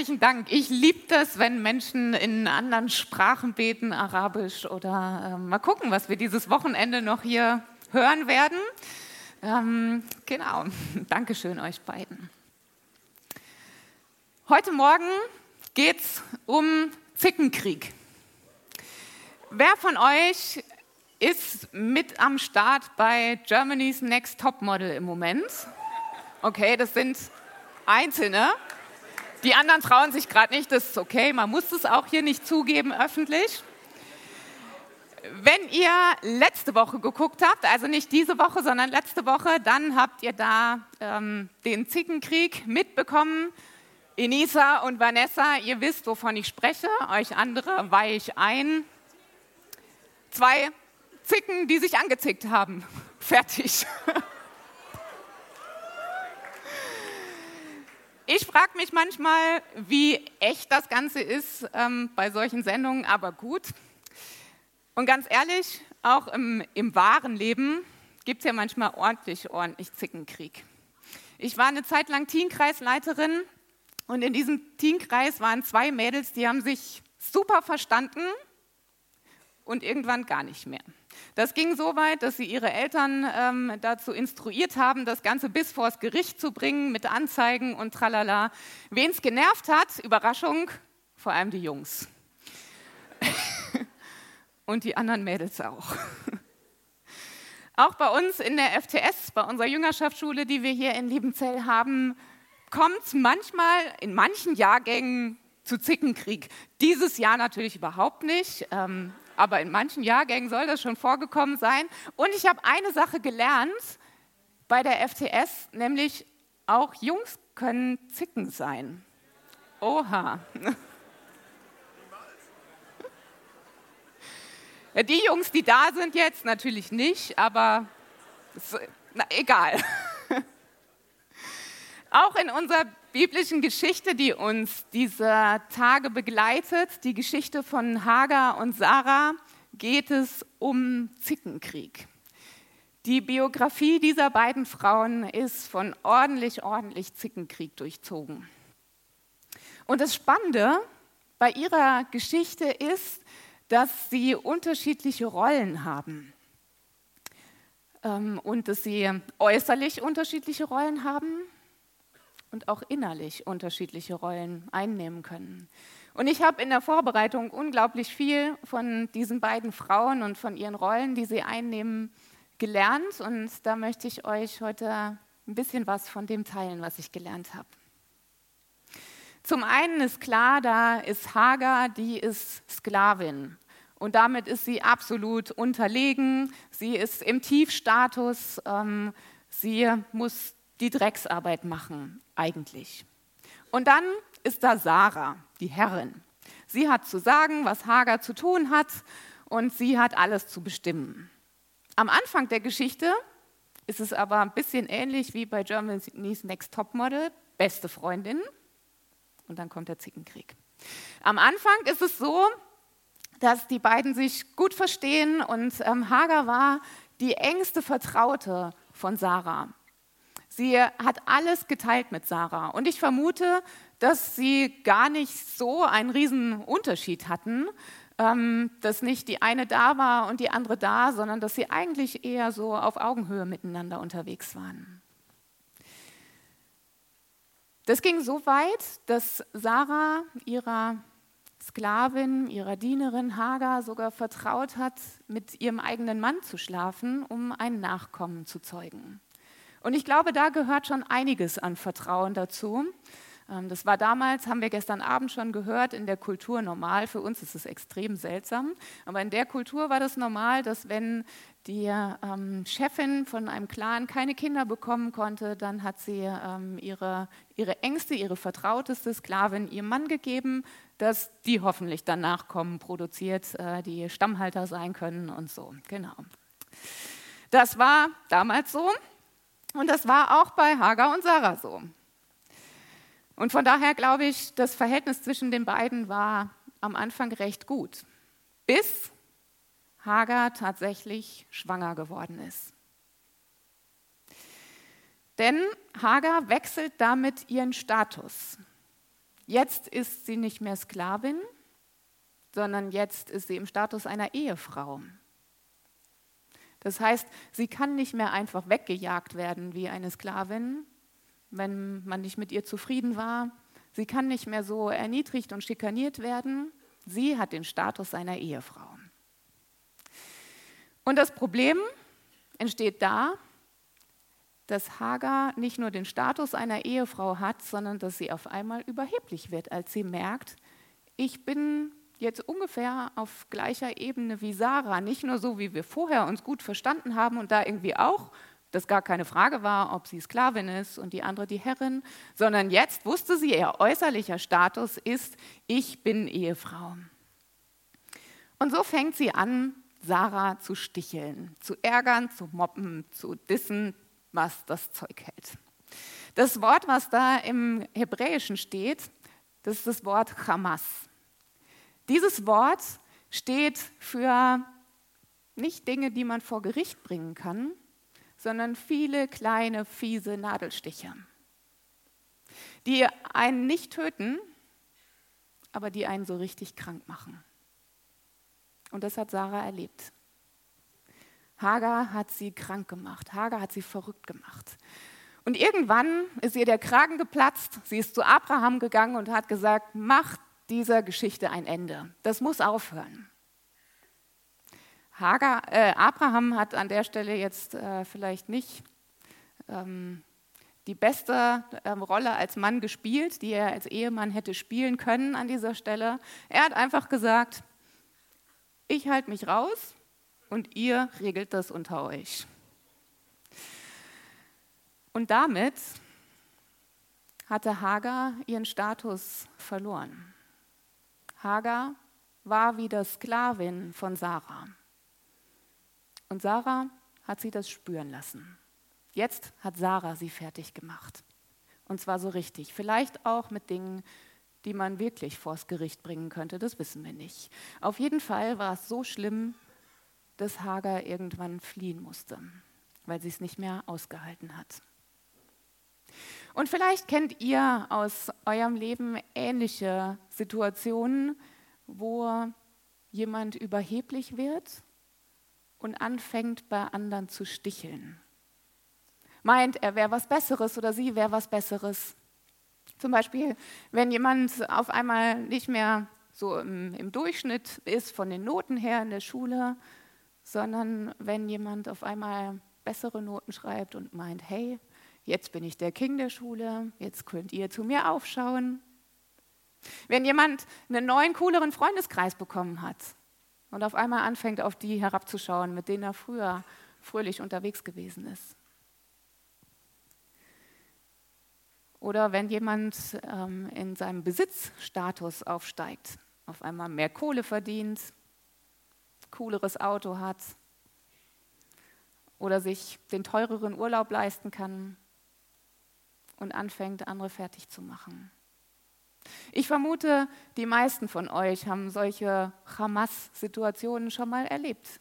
Herzlichen Dank. Ich liebe das, wenn Menschen in anderen Sprachen beten, Arabisch oder äh, mal gucken, was wir dieses Wochenende noch hier hören werden. Ähm, genau, Dankeschön euch beiden. Heute Morgen geht es um Zickenkrieg. Wer von euch ist mit am Start bei Germany's Next Top Model im Moment? Okay, das sind Einzelne. Die anderen trauen sich gerade nicht, das ist okay, man muss es auch hier nicht zugeben öffentlich. Wenn ihr letzte Woche geguckt habt, also nicht diese Woche, sondern letzte Woche, dann habt ihr da ähm, den Zickenkrieg mitbekommen. Enisa und Vanessa, ihr wisst, wovon ich spreche, euch andere weihe ich ein. Zwei Zicken, die sich angezickt haben. Fertig. Ich frage mich manchmal, wie echt das Ganze ist ähm, bei solchen Sendungen, aber gut. Und ganz ehrlich, auch im, im wahren Leben gibt es ja manchmal ordentlich, ordentlich Zickenkrieg. Ich war eine Zeit lang Teenkreisleiterin und in diesem Teenkreis waren zwei Mädels, die haben sich super verstanden und irgendwann gar nicht mehr. Das ging so weit, dass sie ihre Eltern ähm, dazu instruiert haben, das Ganze bis vors Gericht zu bringen mit Anzeigen und tralala. Wen es genervt hat, Überraschung, vor allem die Jungs. und die anderen Mädels auch. Auch bei uns in der FTS, bei unserer Jüngerschaftsschule, die wir hier in Liebenzell haben, kommt es manchmal in manchen Jahrgängen zu Zickenkrieg. Dieses Jahr natürlich überhaupt nicht. Ähm, aber in manchen Jahrgängen soll das schon vorgekommen sein. Und ich habe eine Sache gelernt bei der FTS, nämlich auch Jungs können Zicken sein. Oha. Ja, die Jungs, die da sind jetzt, natürlich nicht, aber na, egal. Auch in unserer biblischen Geschichte, die uns diese Tage begleitet, die Geschichte von Hagar und Sarah, geht es um Zickenkrieg. Die Biografie dieser beiden Frauen ist von ordentlich, ordentlich Zickenkrieg durchzogen. Und das Spannende bei ihrer Geschichte ist, dass sie unterschiedliche Rollen haben ähm, und dass sie äußerlich unterschiedliche Rollen haben und auch innerlich unterschiedliche Rollen einnehmen können. Und ich habe in der Vorbereitung unglaublich viel von diesen beiden Frauen und von ihren Rollen, die sie einnehmen, gelernt. Und da möchte ich euch heute ein bisschen was von dem teilen, was ich gelernt habe. Zum einen ist klar, da ist Hagar, die ist Sklavin. Und damit ist sie absolut unterlegen. Sie ist im Tiefstatus. Ähm, sie muss die Drecksarbeit machen, eigentlich. Und dann ist da Sarah, die Herrin. Sie hat zu sagen, was Hagar zu tun hat und sie hat alles zu bestimmen. Am Anfang der Geschichte ist es aber ein bisschen ähnlich wie bei Germany's Next Topmodel, beste Freundin und dann kommt der Zickenkrieg. Am Anfang ist es so, dass die beiden sich gut verstehen und ähm, Hagar war die engste Vertraute von Sarah. Sie hat alles geteilt mit Sarah. Und ich vermute, dass sie gar nicht so einen riesen Unterschied hatten, ähm, dass nicht die eine da war und die andere da, sondern dass sie eigentlich eher so auf Augenhöhe miteinander unterwegs waren. Das ging so weit, dass Sarah ihrer Sklavin, ihrer Dienerin Hagar sogar vertraut hat, mit ihrem eigenen Mann zu schlafen, um ein Nachkommen zu zeugen. Und ich glaube, da gehört schon einiges an Vertrauen dazu. Ähm, das war damals, haben wir gestern Abend schon gehört, in der Kultur normal. Für uns ist es extrem seltsam. Aber in der Kultur war das normal, dass wenn die ähm, Chefin von einem Clan keine Kinder bekommen konnte, dann hat sie ähm, ihre, ihre engste, ihre vertrauteste Sklavin ihrem Mann gegeben, dass die hoffentlich dann Nachkommen produziert, äh, die Stammhalter sein können und so. Genau. Das war damals so und das war auch bei Hagar und Sarah so. Und von daher glaube ich, das Verhältnis zwischen den beiden war am Anfang recht gut, bis Hagar tatsächlich schwanger geworden ist. Denn Hagar wechselt damit ihren Status. Jetzt ist sie nicht mehr Sklavin, sondern jetzt ist sie im Status einer Ehefrau. Das heißt, sie kann nicht mehr einfach weggejagt werden wie eine Sklavin, wenn man nicht mit ihr zufrieden war. Sie kann nicht mehr so erniedrigt und schikaniert werden. Sie hat den Status einer Ehefrau. Und das Problem entsteht da, dass Hagar nicht nur den Status einer Ehefrau hat, sondern dass sie auf einmal überheblich wird, als sie merkt, ich bin jetzt ungefähr auf gleicher Ebene wie Sarah, nicht nur so, wie wir vorher uns gut verstanden haben und da irgendwie auch, dass gar keine Frage war, ob sie Sklavin ist und die andere die Herrin, sondern jetzt wusste sie, ihr äußerlicher Status ist, ich bin Ehefrau. Und so fängt sie an, Sarah zu sticheln, zu ärgern, zu mobben, zu dissen, was das Zeug hält. Das Wort, was da im Hebräischen steht, das ist das Wort Hamas. Dieses Wort steht für nicht Dinge, die man vor Gericht bringen kann, sondern viele kleine, fiese Nadelstiche, die einen nicht töten, aber die einen so richtig krank machen. Und das hat Sarah erlebt. Hagar hat sie krank gemacht. Hagar hat sie verrückt gemacht. Und irgendwann ist ihr der Kragen geplatzt. Sie ist zu Abraham gegangen und hat gesagt, mach dieser Geschichte ein Ende. Das muss aufhören. Hagar, äh, Abraham hat an der Stelle jetzt äh, vielleicht nicht ähm, die beste äh, Rolle als Mann gespielt, die er als Ehemann hätte spielen können an dieser Stelle. Er hat einfach gesagt, ich halte mich raus und ihr regelt das unter euch. Und damit hatte Hagar ihren Status verloren. Hagar war wieder Sklavin von Sarah. Und Sarah hat sie das spüren lassen. Jetzt hat Sarah sie fertig gemacht. Und zwar so richtig. Vielleicht auch mit Dingen, die man wirklich vors Gericht bringen könnte, das wissen wir nicht. Auf jeden Fall war es so schlimm, dass Hagar irgendwann fliehen musste, weil sie es nicht mehr ausgehalten hat. Und vielleicht kennt ihr aus eurem Leben ähnliche Situationen, wo jemand überheblich wird und anfängt bei anderen zu sticheln. Meint, er wäre was Besseres oder sie wäre was Besseres. Zum Beispiel, wenn jemand auf einmal nicht mehr so im, im, Durchschnitt ist von den Noten her in der Schule, sondern wenn jemand auf einmal bessere Noten schreibt und meint, hey, jetzt bin ich der King der Schule, jetzt könnt ihr zu mir aufschauen. Wenn jemand einen neuen, cooleren Freundeskreis bekommen hat und auf einmal anfängt, auf die herabzuschauen, mit denen er früher fröhlich unterwegs gewesen ist. Oder wenn jemand ähm, in seinem Besitzstatus aufsteigt, auf einmal mehr Kohle verdient, cooleres Auto hat oder sich den teureren Urlaub leisten kann und anfängt, andere fertig zu machen. Ich vermute, die meisten von euch haben solche Hamas-Situationen schon mal erlebt.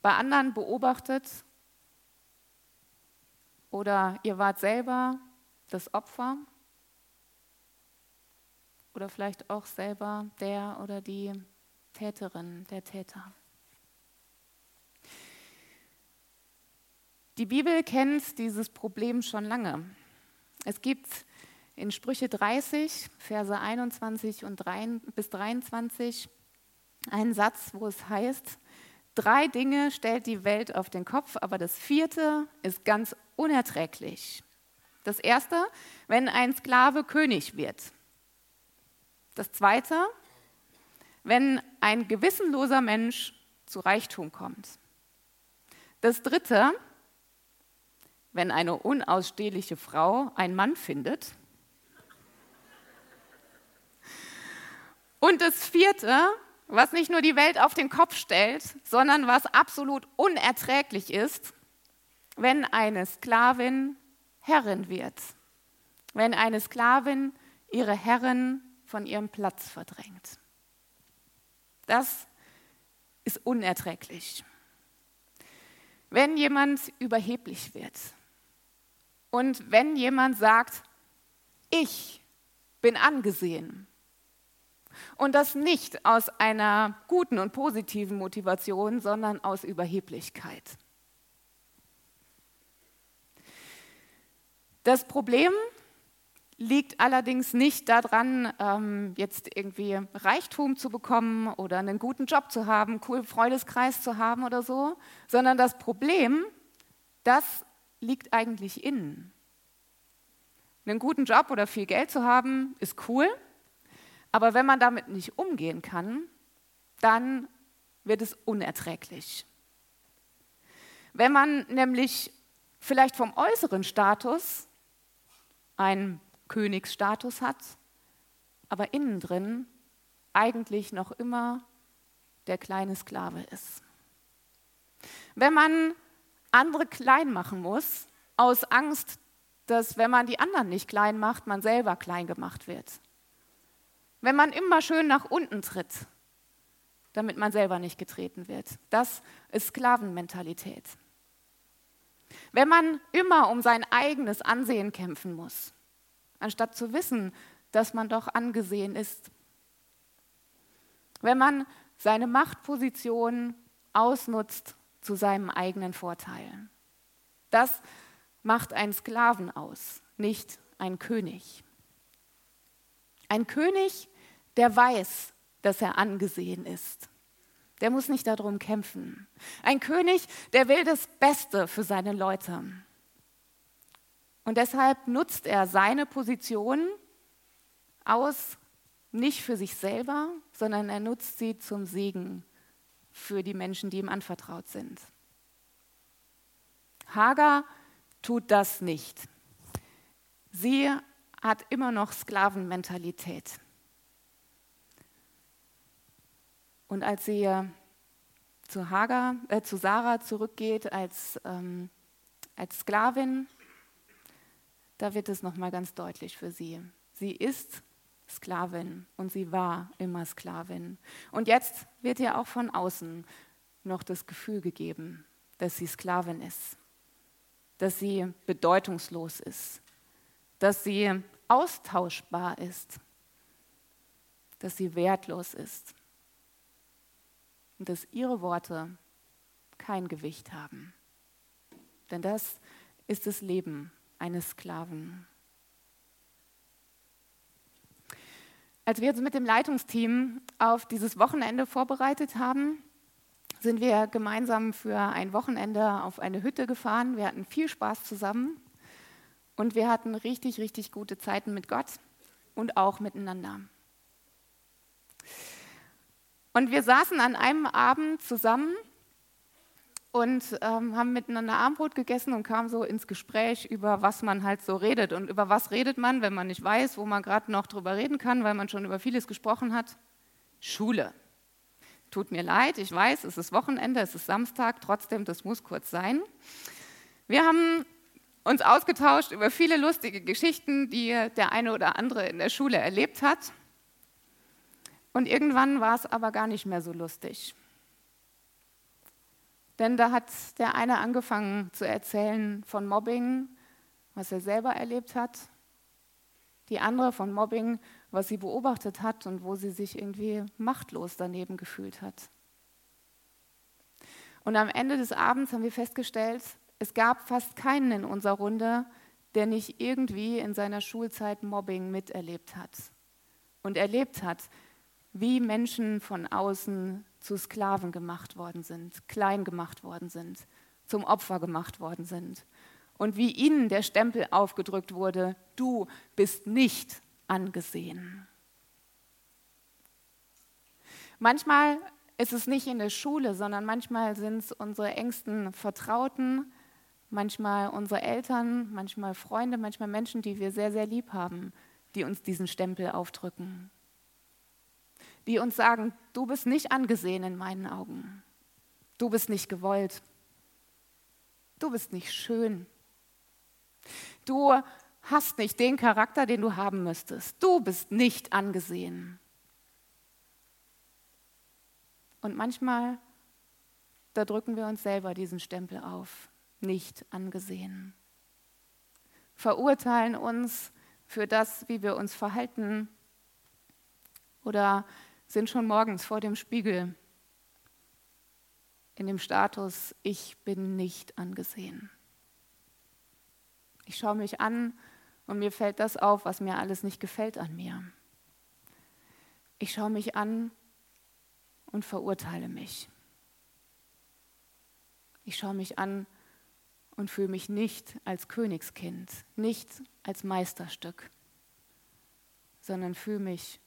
Bei anderen beobachtet oder ihr wart selber das Opfer oder vielleicht auch selber der oder die Täterin, der Täter. Die Bibel kennt dieses Problem schon lange. Es gibt in Sprüche 30, Verse 21 und 3, bis 23 einen Satz, wo es heißt, drei Dinge stellt die Welt auf den Kopf, aber das vierte ist ganz unerträglich. Das erste, wenn ein Sklave König wird. Das zweite, wenn ein gewissenloser Mensch zu Reichtum kommt. Das dritte, wenn eine unausstehliche Frau einen Mann findet. Und das vierte, was nicht nur die Welt auf den Kopf stellt, sondern was absolut unerträglich ist, wenn eine Sklavin Herrin wird, wenn eine Sklavin ihre Herrin von ihrem Platz verdrängt. Das ist unerträglich. Wenn jemand überheblich wird und wenn jemand sagt, ich bin angesehen, und das nicht aus einer guten und positiven Motivation, sondern aus Überheblichkeit. Das Problem liegt allerdings nicht daran, ähm, jetzt irgendwie Reichtum zu bekommen oder einen guten Job zu haben, cool Freundeskreis zu haben oder so, sondern das Problem, das liegt eigentlich innen. Einen guten Job oder viel Geld zu haben, ist cool, aber wenn man damit nicht umgehen kann, dann wird es unerträglich. Wenn man nämlich vielleicht vom äußeren Status einen Königsstatus hat, aber innen drin eigentlich noch immer der kleine Sklave ist. Wenn man andere klein machen muss, aus Angst, dass wenn man die anderen nicht klein macht, man selber klein gemacht wird. Wenn man immer schön nach unten tritt, damit man selber nicht getreten wird. Das ist Sklavenmentalität. Wenn man immer um sein eigenes Ansehen kämpfen muss, anstatt zu wissen, dass man doch angesehen ist. Wenn man seine Machtposition ausnutzt zu seinem eigenen Vorteil. Das macht einen Sklaven aus, nicht ein König. Ein König, der weiß, dass er angesehen ist. Der muss nicht darum kämpfen. Ein König, der will das Beste für seine Leute. Und deshalb nutzt er seine Position aus, nicht für sich selber, sondern er nutzt sie zum Segen für die Menschen, die ihm anvertraut sind. Hagar tut das nicht. Sie hat immer noch Sklavenmentalität. Und als sie zu, Hagar, äh, zu Sarah zurückgeht als, ähm, als Sklavin, da wird es nochmal ganz deutlich für sie. Sie ist Sklavin und sie war immer Sklavin. Und jetzt wird ihr auch von außen noch das Gefühl gegeben, dass sie Sklavin ist, dass sie bedeutungslos ist, dass sie austauschbar ist, dass sie wertlos ist und dass ihre Worte kein Gewicht haben. Denn das ist das Leben eines Sklaven. Als wir uns mit dem Leitungsteam auf dieses Wochenende vorbereitet haben, sind wir gemeinsam für ein Wochenende auf eine Hütte gefahren. Wir hatten viel Spaß zusammen und wir hatten richtig, richtig gute Zeiten mit Gott und auch miteinander. Und wir saßen an einem Abend zusammen und ähm, haben miteinander Abendbrot gegessen und kamen so ins Gespräch über, was man halt so redet. Und über was redet man, wenn man nicht weiß, wo man gerade noch drüber reden kann, weil man schon über vieles gesprochen hat? Schule. Tut mir leid, ich weiß, es ist Wochenende, es ist Samstag, trotzdem, das muss kurz sein. Wir haben uns ausgetauscht über viele lustige Geschichten, die der eine oder andere in der Schule erlebt hat. Und irgendwann war es aber gar nicht mehr so lustig. Denn da hat der eine angefangen zu erzählen von Mobbing, was er selber erlebt hat. Die andere von Mobbing, was sie beobachtet hat und wo sie sich irgendwie machtlos daneben gefühlt hat. Und am Ende des Abends haben wir festgestellt, es gab fast keinen in unserer Runde, der nicht irgendwie in seiner Schulzeit Mobbing miterlebt hat und erlebt hat, wie Menschen von außen zu Sklaven gemacht worden sind, klein gemacht worden sind, zum Opfer gemacht worden sind und wie ihnen der Stempel aufgedrückt wurde, du bist nicht angesehen. Manchmal ist es nicht in der Schule, sondern manchmal sind es unsere engsten Vertrauten, manchmal unsere Eltern, manchmal Freunde, manchmal Menschen, die wir sehr, sehr lieb haben, die uns diesen Stempel aufdrücken. Die uns sagen, du bist nicht angesehen in meinen Augen. Du bist nicht gewollt. Du bist nicht schön. Du hast nicht den Charakter, den du haben müsstest. Du bist nicht angesehen. Und manchmal, da drücken wir uns selber diesen Stempel auf, nicht angesehen. Verurteilen uns für das, wie wir uns verhalten oder sind schon morgens vor dem Spiegel in dem Status, ich bin nicht angesehen. Ich schaue mich an und mir fällt das auf, was mir alles nicht gefällt an mir. Ich schaue mich an und verurteile mich. Ich schaue mich an und fühle mich nicht als Königskind, nicht als Meisterstück, sondern fühle mich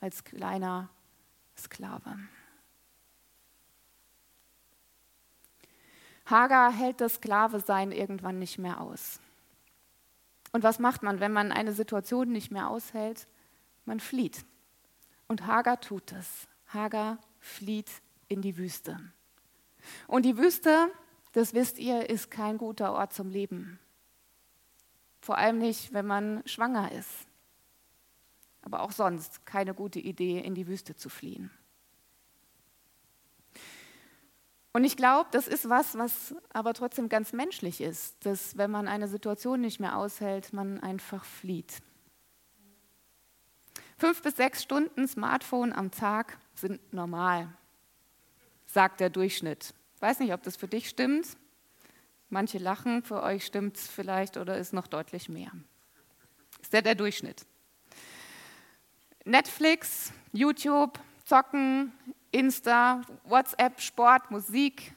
als kleiner Sklave. Hagar hält das Sklave-Sein irgendwann nicht mehr aus. Und was macht man, wenn man eine Situation nicht mehr aushält? Man flieht. Und Hagar tut es. Hagar flieht in die Wüste. Und die Wüste, das wisst ihr, ist kein guter Ort zum Leben. Vor allem nicht, wenn man schwanger ist. Aber auch sonst keine gute Idee, in die Wüste zu fliehen. Und ich glaube, das ist was, was aber trotzdem ganz menschlich ist, dass wenn man eine Situation nicht mehr aushält, man einfach flieht. Fünf bis sechs Stunden Smartphone am Tag sind normal, sagt der Durchschnitt. Ich weiß nicht, ob das für dich stimmt. Manche lachen, für euch stimmt es vielleicht oder ist noch deutlich mehr. Ist der der Durchschnitt? Netflix, YouTube, Zocken, Insta, WhatsApp, Sport, Musik,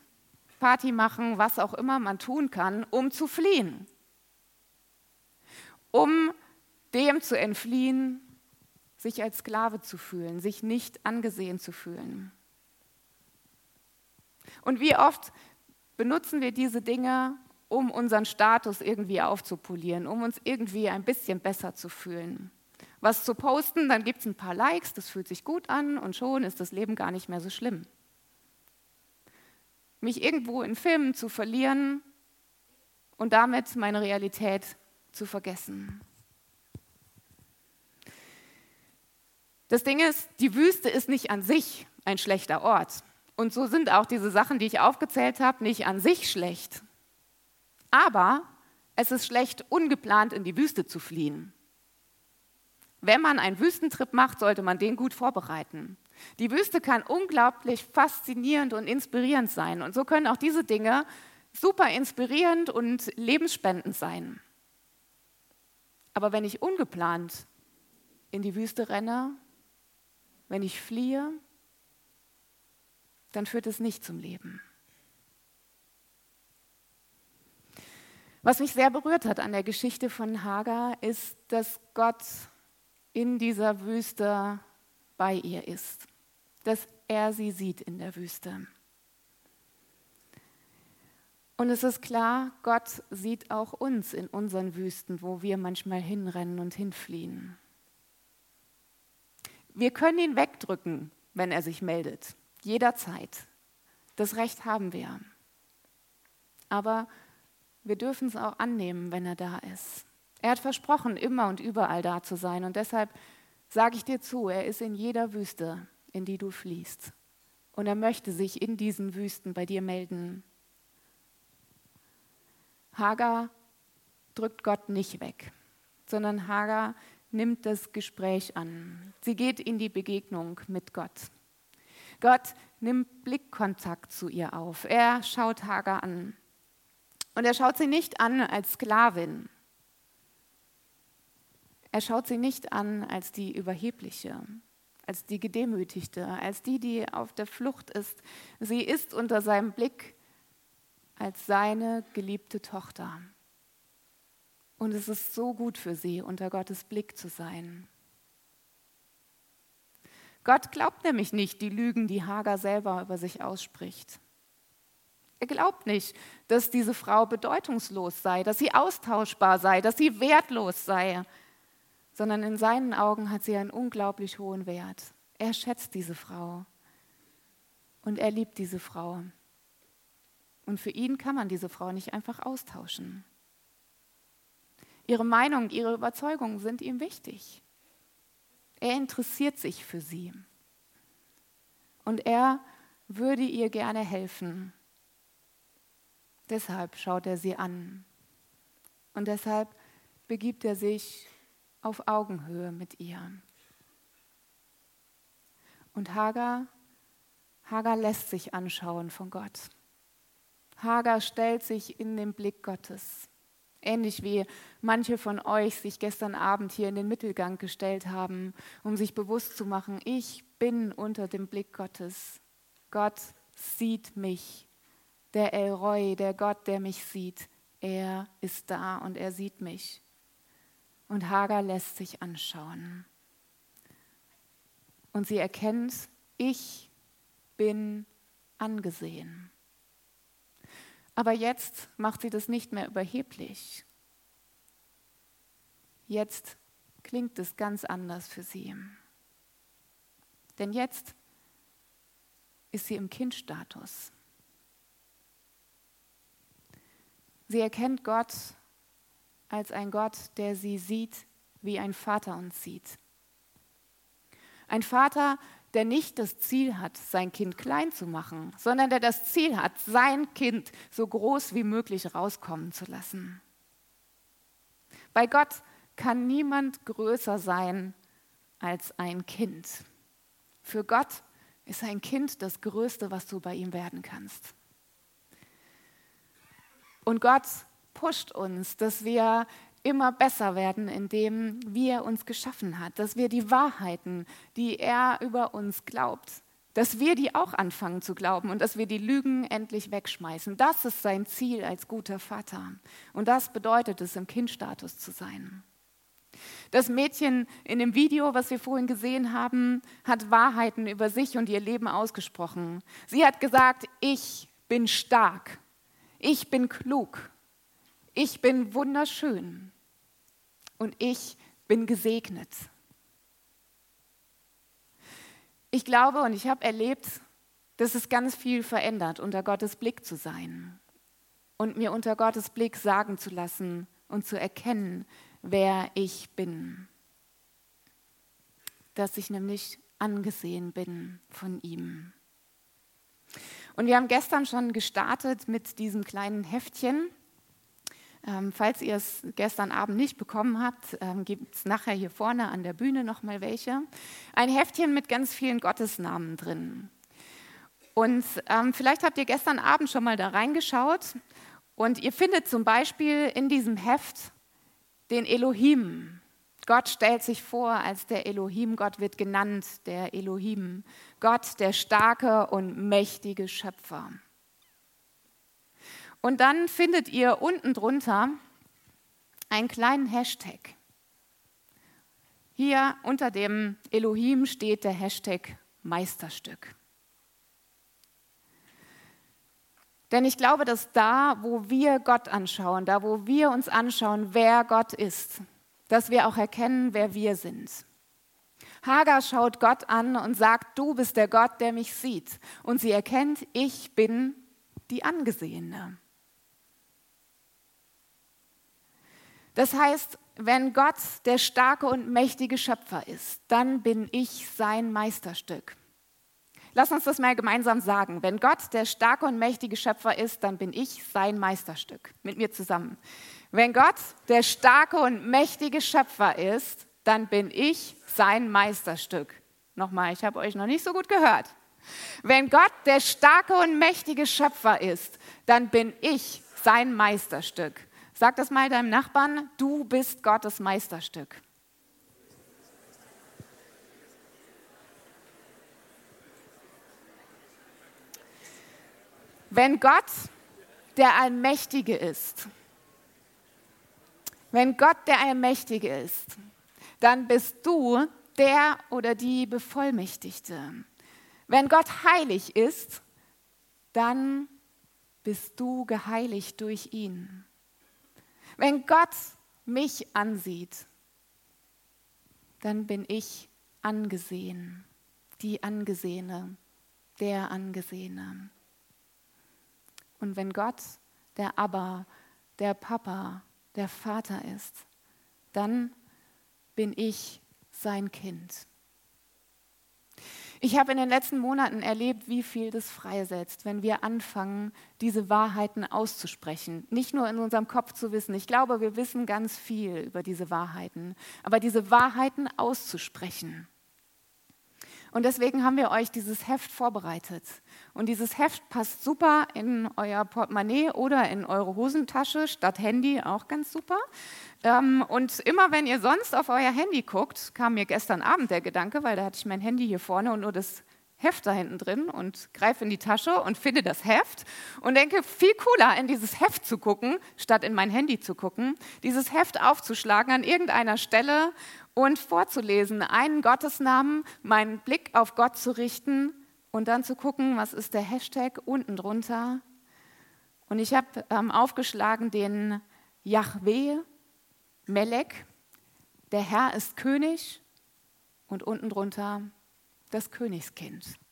Party machen, was auch immer man tun kann, um zu fliehen. Um dem zu entfliehen, sich als Sklave zu fühlen, sich nicht angesehen zu fühlen. Und wie oft benutzen wir diese Dinge, um unseren Status irgendwie aufzupolieren, um uns irgendwie ein bisschen besser zu fühlen. Was zu posten, dann gibt es ein paar Likes, das fühlt sich gut an und schon ist das Leben gar nicht mehr so schlimm. Mich irgendwo in Filmen zu verlieren und damit meine Realität zu vergessen. Das Ding ist, die Wüste ist nicht an sich ein schlechter Ort. Und so sind auch diese Sachen, die ich aufgezählt habe, nicht an sich schlecht. Aber es ist schlecht, ungeplant in die Wüste zu fliehen. Wenn man einen Wüstentrip macht, sollte man den gut vorbereiten. Die Wüste kann unglaublich faszinierend und inspirierend sein. Und so können auch diese Dinge super inspirierend und lebensspendend sein. Aber wenn ich ungeplant in die Wüste renne, wenn ich fliehe, dann führt es nicht zum Leben. Was mich sehr berührt hat an der Geschichte von Hagar, ist, dass Gott in dieser Wüste bei ihr ist, dass er sie sieht in der Wüste. Und es ist klar, Gott sieht auch uns in unseren Wüsten, wo wir manchmal hinrennen und hinfliehen. Wir können ihn wegdrücken, wenn er sich meldet, jederzeit. Das Recht haben wir. Aber wir dürfen es auch annehmen, wenn er da ist. Er hat versprochen, immer und überall da zu sein. Und deshalb sage ich dir zu, er ist in jeder Wüste, in die du fließt. Und er möchte sich in diesen Wüsten bei dir melden. Hagar drückt Gott nicht weg, sondern Hagar nimmt das Gespräch an. Sie geht in die Begegnung mit Gott. Gott nimmt Blickkontakt zu ihr auf. Er schaut Hagar an. Und er schaut sie nicht an als Sklavin. Er schaut sie nicht an als die Überhebliche, als die Gedemütigte, als die, die auf der Flucht ist. Sie ist unter seinem Blick als seine geliebte Tochter. Und es ist so gut für sie, unter Gottes Blick zu sein. Gott glaubt nämlich nicht die Lügen, die Hagar selber über sich ausspricht. Er glaubt nicht, dass diese Frau bedeutungslos sei, dass sie austauschbar sei, dass sie wertlos sei, sondern in seinen Augen hat sie einen unglaublich hohen Wert. Er schätzt diese Frau und er liebt diese Frau. Und für ihn kann man diese Frau nicht einfach austauschen. Ihre Meinung, ihre Überzeugungen sind ihm wichtig. Er interessiert sich für sie. Und er würde ihr gerne helfen. Deshalb schaut er sie an. Und deshalb begibt er sich auf Augenhöhe mit ihr. Und Hagar, Hagar lässt sich anschauen von Gott. Hagar stellt sich in den Blick Gottes. Ähnlich wie manche von euch sich gestern Abend hier in den Mittelgang gestellt haben, um sich bewusst zu machen, ich bin unter dem Blick Gottes. Gott sieht mich. Der El Roy, der Gott, der mich sieht, er ist da und er sieht mich. Und Hagar lässt sich anschauen. Und sie erkennt, ich bin angesehen. Aber jetzt macht sie das nicht mehr überheblich. Jetzt klingt es ganz anders für sie. Denn jetzt ist sie im Kindstatus. Sie erkennt Gott als ein Gott, der sie sieht, wie ein Vater uns sieht. Ein Vater, der nicht das Ziel hat, sein Kind klein zu machen, sondern der das Ziel hat, sein Kind so groß wie möglich rauskommen zu lassen. Bei Gott kann niemand größer sein als ein Kind. Für Gott ist ein Kind das Größte, was du bei ihm werden kannst. Und Gott pusht uns, dass wir immer besser werden, indem wie er uns geschaffen hat, dass wir die Wahrheiten, die er über uns glaubt, dass wir die auch anfangen zu glauben und dass wir die Lügen endlich wegschmeißen. Das ist sein Ziel als guter Vater. Und das bedeutet es, im Kindstatus zu sein. Das Mädchen in dem Video, was wir vorhin gesehen haben, hat Wahrheiten über sich und ihr Leben ausgesprochen. Sie hat gesagt, ich bin stark, ich bin klug, ich bin wunderschön und ich bin gesegnet. Ich glaube und ich habe erlebt, dass es ganz viel verändert, unter Gottes Blick zu sein und mir unter Gottes Blick sagen zu lassen und zu erkennen, wer ich bin. Dass ich nämlich angesehen bin von ihm. Und wir haben gestern schon gestartet mit diesem kleinen Heftchen. Ähm, falls ihr es gestern Abend nicht bekommen habt, ähm, gibt es nachher hier vorne an der Bühne noch mal welche. Ein Heftchen mit ganz vielen Gottesnamen drin. Und ähm, vielleicht habt ihr gestern Abend schon mal da reingeschaut und ihr findet zum Beispiel in diesem Heft den Elohim. Gott stellt sich vor als der Elohim, Gott wird genannt, der Elohim, Gott, der starke und mächtige Schöpfer. Und dann findet ihr unten drunter einen kleinen Hashtag. Hier unter dem Elohim steht der Hashtag Meisterstück. Denn ich glaube, dass da, wo wir Gott anschauen, da, wo wir uns anschauen, wer Gott ist, dass wir auch erkennen, wer wir sind. Hagar schaut Gott an und sagt, du bist der Gott, der mich sieht. Und sie erkennt, ich bin die Angesehene. Das heißt, wenn Gott der starke und mächtige Schöpfer ist, dann bin ich sein Meisterstück. Lass uns das mal gemeinsam sagen. Wenn Gott der starke und mächtige Schöpfer ist, dann bin ich sein Meisterstück. Mit mir zusammen. Wenn Gott der starke und mächtige Schöpfer ist, dann bin ich sein Meisterstück. Nochmal, ich habe euch noch nicht so gut gehört. Wenn Gott der starke und mächtige Schöpfer ist, dann bin ich sein Meisterstück. Sag das mal deinem Nachbarn, du bist Gottes Meisterstück. Wenn Gott der Allmächtige ist, Wenn Gott der Allmächtige ist, dann bist du der oder die Bevollmächtigte. Wenn Gott heilig ist, dann bist du geheiligt durch ihn. Wenn Gott mich ansieht, dann bin ich angesehen, die Angesehene, der Angesehene. Und wenn Gott der Abba, der Papa, der Vater ist, dann bin ich sein Kind. Ich habe in den letzten Monaten erlebt, wie viel das freisetzt, wenn wir anfangen, diese Wahrheiten auszusprechen. Nicht nur in unserem Kopf zu wissen. Ich glaube, wir wissen ganz viel über diese Wahrheiten. Aber diese Wahrheiten auszusprechen. Und deswegen haben wir euch dieses Heft vorbereitet. Und dieses Heft passt super in euer Portemonnaie oder in eure Hosentasche, statt Handy auch ganz super. Ähm, und immer wenn ihr sonst auf euer Handy guckt, kam mir gestern Abend der Gedanke, weil da hatte ich mein Handy hier vorne und nur das Heft da hinten drin und greife in die Tasche und finde das Heft und denke, viel cooler, in dieses Heft zu gucken, statt in mein Handy zu gucken, dieses Heft aufzuschlagen an irgendeiner Stelle und vorzulesen, einen Gottesnamen, meinen Blick auf Gott zu richten und dann zu gucken, was ist der Hashtag unten drunter. Und ich habe ähm, aufgeschlagen den Yahweh Melek, der Herr ist König und unten drunter das Königskind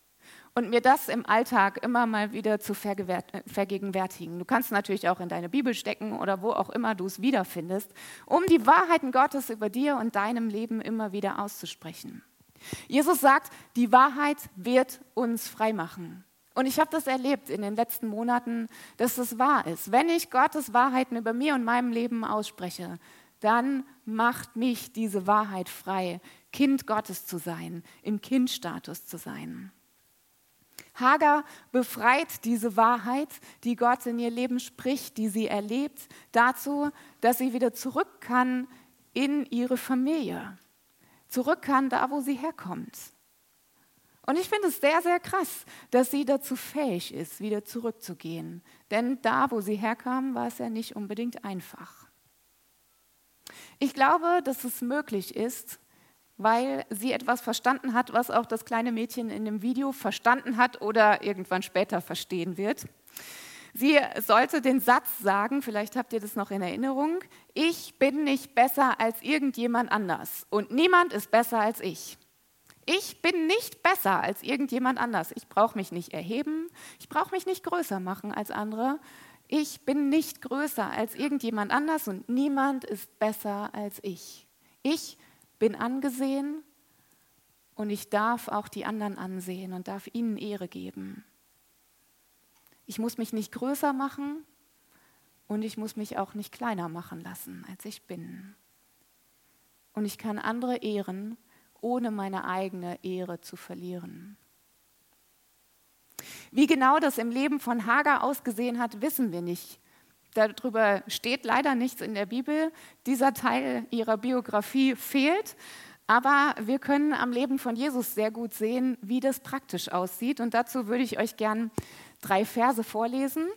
und mir das im Alltag immer mal wieder zu vergegenwärtigen. Du kannst natürlich auch in deine Bibel stecken oder wo auch immer du es wiederfindest, um die Wahrheiten Gottes über dir und deinem Leben immer wieder auszusprechen. Jesus sagt, die Wahrheit wird uns frei machen. Und ich habe das erlebt in den letzten Monaten, dass das wahr ist. Wenn ich Gottes Wahrheiten über mir und meinem Leben ausspreche, dann macht mich diese Wahrheit frei, Kind Gottes zu sein, im Kindstatus zu sein. Hagar befreit diese Wahrheit, die Gott in ihr Leben spricht, die sie erlebt, dazu, dass sie wieder zurück kann in ihre Familie, zurück kann da, wo sie herkommt. Und ich finde es sehr, sehr krass, dass sie dazu fähig ist, wieder zurückzugehen. Denn da, wo sie herkam, war es ja nicht unbedingt einfach. Ich glaube, dass es möglich ist, weil sie etwas verstanden hat, was auch das kleine Mädchen in dem Video verstanden hat oder irgendwann später verstehen wird. Sie sollte den Satz sagen, vielleicht habt ihr das noch in Erinnerung, ich bin nicht besser als irgendjemand anders und niemand ist besser als ich. Ich bin nicht besser als irgendjemand anders. Ich brauche mich nicht erheben, ich brauche mich nicht größer machen als andere. Ich bin nicht größer als irgendjemand anders und niemand ist besser als ich. Ich bin angesehen und ich darf auch die anderen ansehen und darf ihnen Ehre geben. Ich muss mich nicht größer machen und ich muss mich auch nicht kleiner machen lassen, als ich bin. Und ich kann andere ehren, ohne meine eigene Ehre zu verlieren. Wie genau das im Leben von Hagar ausgesehen hat, wissen wir nicht. Darüber steht leider nichts in der Bibel. Dieser Teil ihrer Biografie fehlt. Aber wir können am Leben von Jesus sehr gut sehen, wie das praktisch aussieht. Und dazu würde ich euch gern drei Verse vorlesen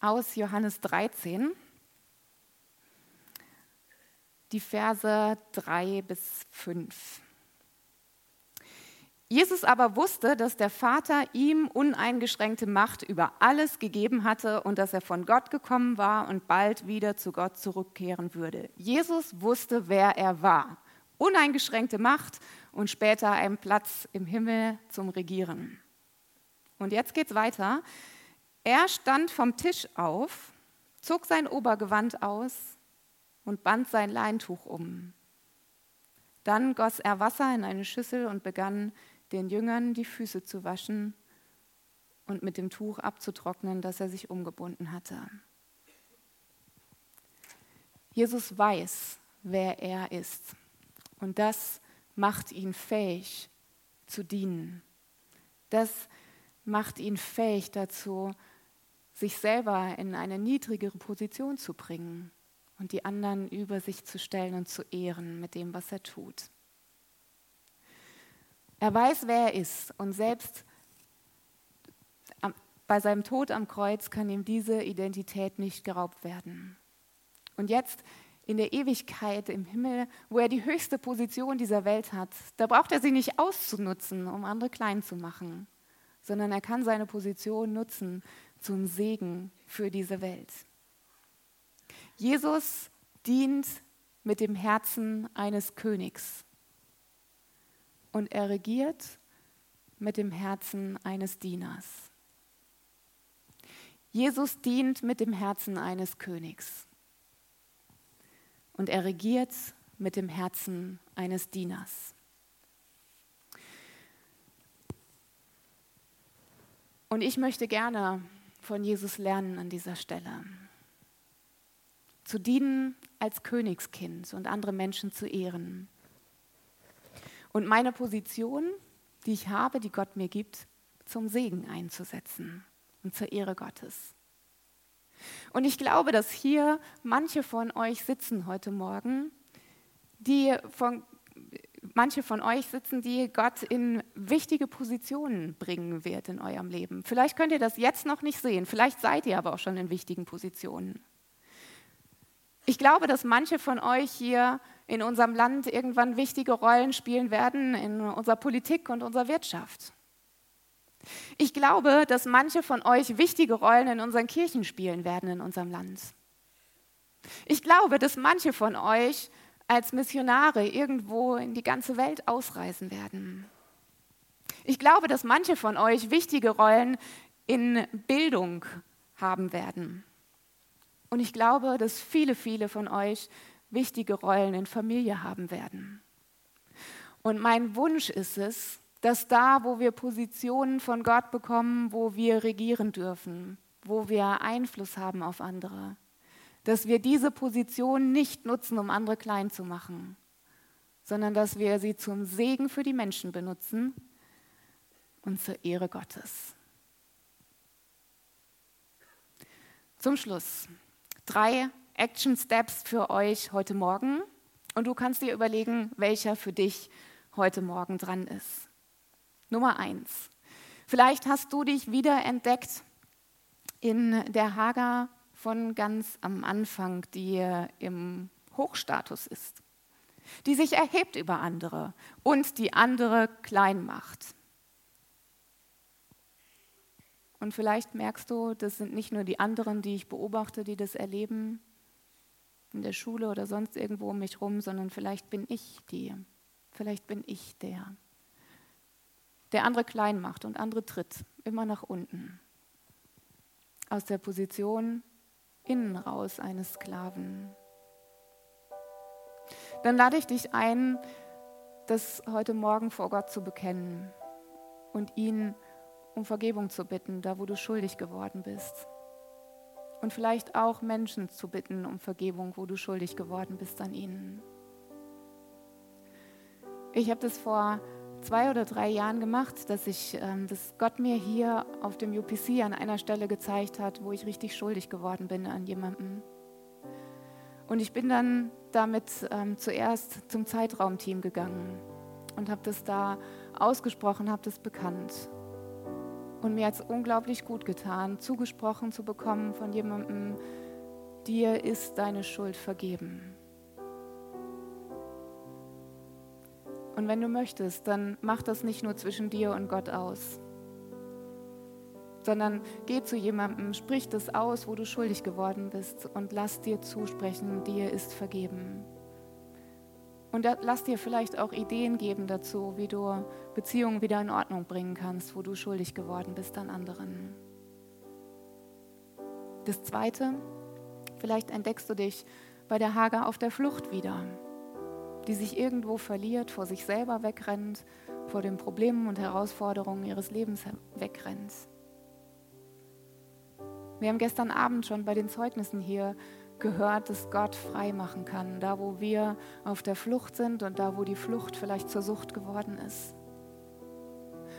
aus Johannes 13. Die Verse 3 bis 5. Jesus aber wusste, dass der Vater ihm uneingeschränkte Macht über alles gegeben hatte und dass er von Gott gekommen war und bald wieder zu Gott zurückkehren würde. Jesus wusste, wer er war. Uneingeschränkte Macht und später einen Platz im Himmel zum Regieren. Und jetzt geht's weiter. Er stand vom Tisch auf, zog sein Obergewand aus und band sein Leintuch um. Dann goss er Wasser in eine Schüssel und begann den Jüngern die Füße zu waschen und mit dem Tuch abzutrocknen, das er sich umgebunden hatte. Jesus weiß, wer er ist. Und das macht ihn fähig zu dienen. Das macht ihn fähig dazu, sich selber in eine niedrigere Position zu bringen und die anderen über sich zu stellen und zu ehren mit dem, was er tut. Er weiß, wer er ist und selbst bei seinem Tod am Kreuz kann ihm diese Identität nicht geraubt werden. Und jetzt in der Ewigkeit im Himmel, wo er die höchste Position dieser Welt hat, da braucht er sie nicht auszunutzen, um andere klein zu machen, sondern er kann seine Position nutzen zum Segen für diese Welt. Jesus dient mit dem Herzen eines Königs und er regiert mit dem Herzen eines Dieners. Jesus dient mit dem Herzen eines Königs und er regiert mit dem Herzen eines Dieners. Und ich möchte gerne von Jesus lernen an dieser Stelle. Zu dienen als Königskind und andere Menschen zu ehren. Und meine Position, die ich habe, die Gott mir gibt, zum Segen einzusetzen und zur Ehre Gottes. Und ich glaube, dass hier manche von euch sitzen heute Morgen, die von, manche von euch sitzen, die Gott in wichtige Positionen bringen wird in eurem Leben. Vielleicht könnt ihr das jetzt noch nicht sehen, vielleicht seid ihr aber auch schon in wichtigen Positionen. Ich glaube, dass manche von euch hier in unserem Land irgendwann wichtige Rollen spielen werden in unserer Politik und unserer Wirtschaft. Ich glaube, dass manche von euch wichtige Rollen in unseren Kirchen spielen werden in unserem Land. Ich glaube, dass manche von euch als Missionare irgendwo in die ganze Welt ausreisen werden. Ich glaube, dass manche von euch wichtige Rollen in Bildung haben werden. Und ich glaube, dass viele, viele von euch wichtige Rollen in Familie haben werden. Und mein Wunsch ist es, dass da, wo wir Positionen von Gott bekommen, wo wir regieren dürfen, wo wir Einfluss haben auf andere, dass wir diese Position nicht nutzen, um andere klein zu machen, sondern dass wir sie zum Segen für die Menschen benutzen und zur Ehre Gottes. Zum Schluss drei Action Steps für euch heute Morgen und du kannst dir überlegen, welcher für dich heute Morgen dran ist. Nummer eins. Vielleicht hast du dich wieder entdeckt in der Hager von ganz am Anfang, die im Hochstatus ist, die sich erhebt über andere und die andere klein macht. Und vielleicht merkst du, das sind nicht nur die anderen, die ich beobachte, die das erleben, in der Schule oder sonst irgendwo um mich rum, sondern vielleicht bin ich die, vielleicht bin ich der der andere klein macht und andere tritt immer nach unten. Aus der Position innen raus eines Sklaven. Dann lade ich dich ein, das heute Morgen vor Gott zu bekennen und ihn um Vergebung zu bitten, da wo du schuldig geworden bist. Und vielleicht auch Menschen zu bitten um Vergebung, wo du schuldig geworden bist an ihnen. Ich habe das vor zwei oder drei Jahren gemacht, dass, ich, ähm, dass Gott mir hier auf dem UPC an einer Stelle gezeigt hat, wo ich richtig schuldig geworden bin an jemandem. Und ich bin dann damit ähm, zuerst zum Zeitraumteam gegangen und habe das da ausgesprochen, habe das bekannt. Und mir hat es unglaublich gut getan, zugesprochen zu bekommen von jemandem, dir ist deine Schuld vergeben. Und wenn du möchtest, dann mach das nicht nur zwischen dir und Gott aus, sondern geh zu jemandem, sprich das aus, wo du schuldig geworden bist und lass dir zusprechen, dir ist vergeben. Und lass dir vielleicht auch Ideen geben dazu, wie du Beziehungen wieder in Ordnung bringen kannst, wo du schuldig geworden bist an anderen. Das Zweite, vielleicht entdeckst du dich bei der Hager auf der Flucht wieder die sich irgendwo verliert, vor sich selber wegrennt, vor den Problemen und Herausforderungen ihres Lebens wegrennt. Wir haben gestern Abend schon bei den Zeugnissen hier gehört, dass Gott frei machen kann, da wo wir auf der Flucht sind und da wo die Flucht vielleicht zur Sucht geworden ist.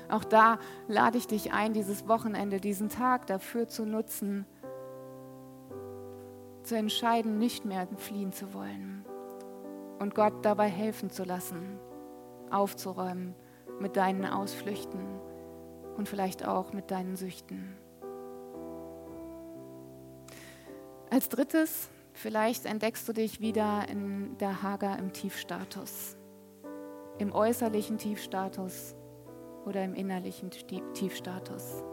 Auch da lade ich dich ein, dieses Wochenende, diesen Tag dafür zu nutzen, zu entscheiden, nicht mehr fliehen zu wollen, und Gott dabei helfen zu lassen, aufzuräumen mit deinen Ausflüchten und vielleicht auch mit deinen Süchten. Als drittes, Vielleicht entdeckst du dich wieder in der Hager im Tiefstatus, im äußerlichen Tiefstatus oder im innerlichen Tiefstatus.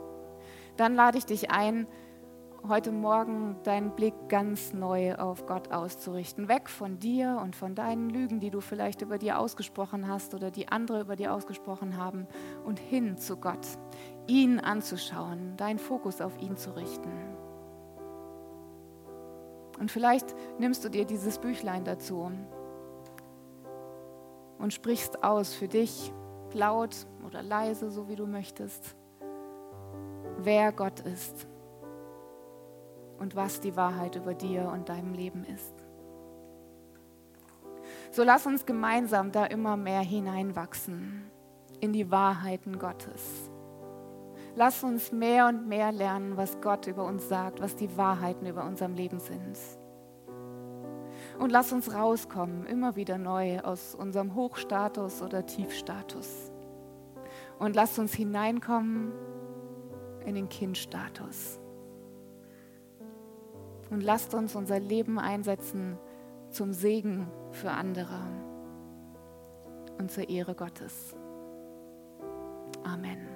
Dann lade ich dich ein, heute Morgen deinen Blick ganz neu auf Gott auszurichten. Weg von dir und von deinen Lügen, die du vielleicht über dir ausgesprochen hast oder die andere über dir ausgesprochen haben, und hin zu Gott. Ihn anzuschauen, deinen Fokus auf ihn zu richten. Und vielleicht nimmst du dir dieses Büchlein dazu und sprichst aus für dich, laut oder leise, so wie du möchtest, wer Gott ist und was die Wahrheit über dir und deinem Leben ist. So lass uns gemeinsam da immer mehr hineinwachsen in die Wahrheiten Gottes. Lass uns mehr und mehr lernen, was Gott über uns sagt, was die Wahrheiten über unserem Leben sind. Und lass uns rauskommen, immer wieder neu aus unserem Hochstatus oder Tiefstatus. Und lass uns hineinkommen in den Kindstatus. Und lasst uns unser Leben einsetzen zum Segen für andere und zur Ehre Gottes. Amen.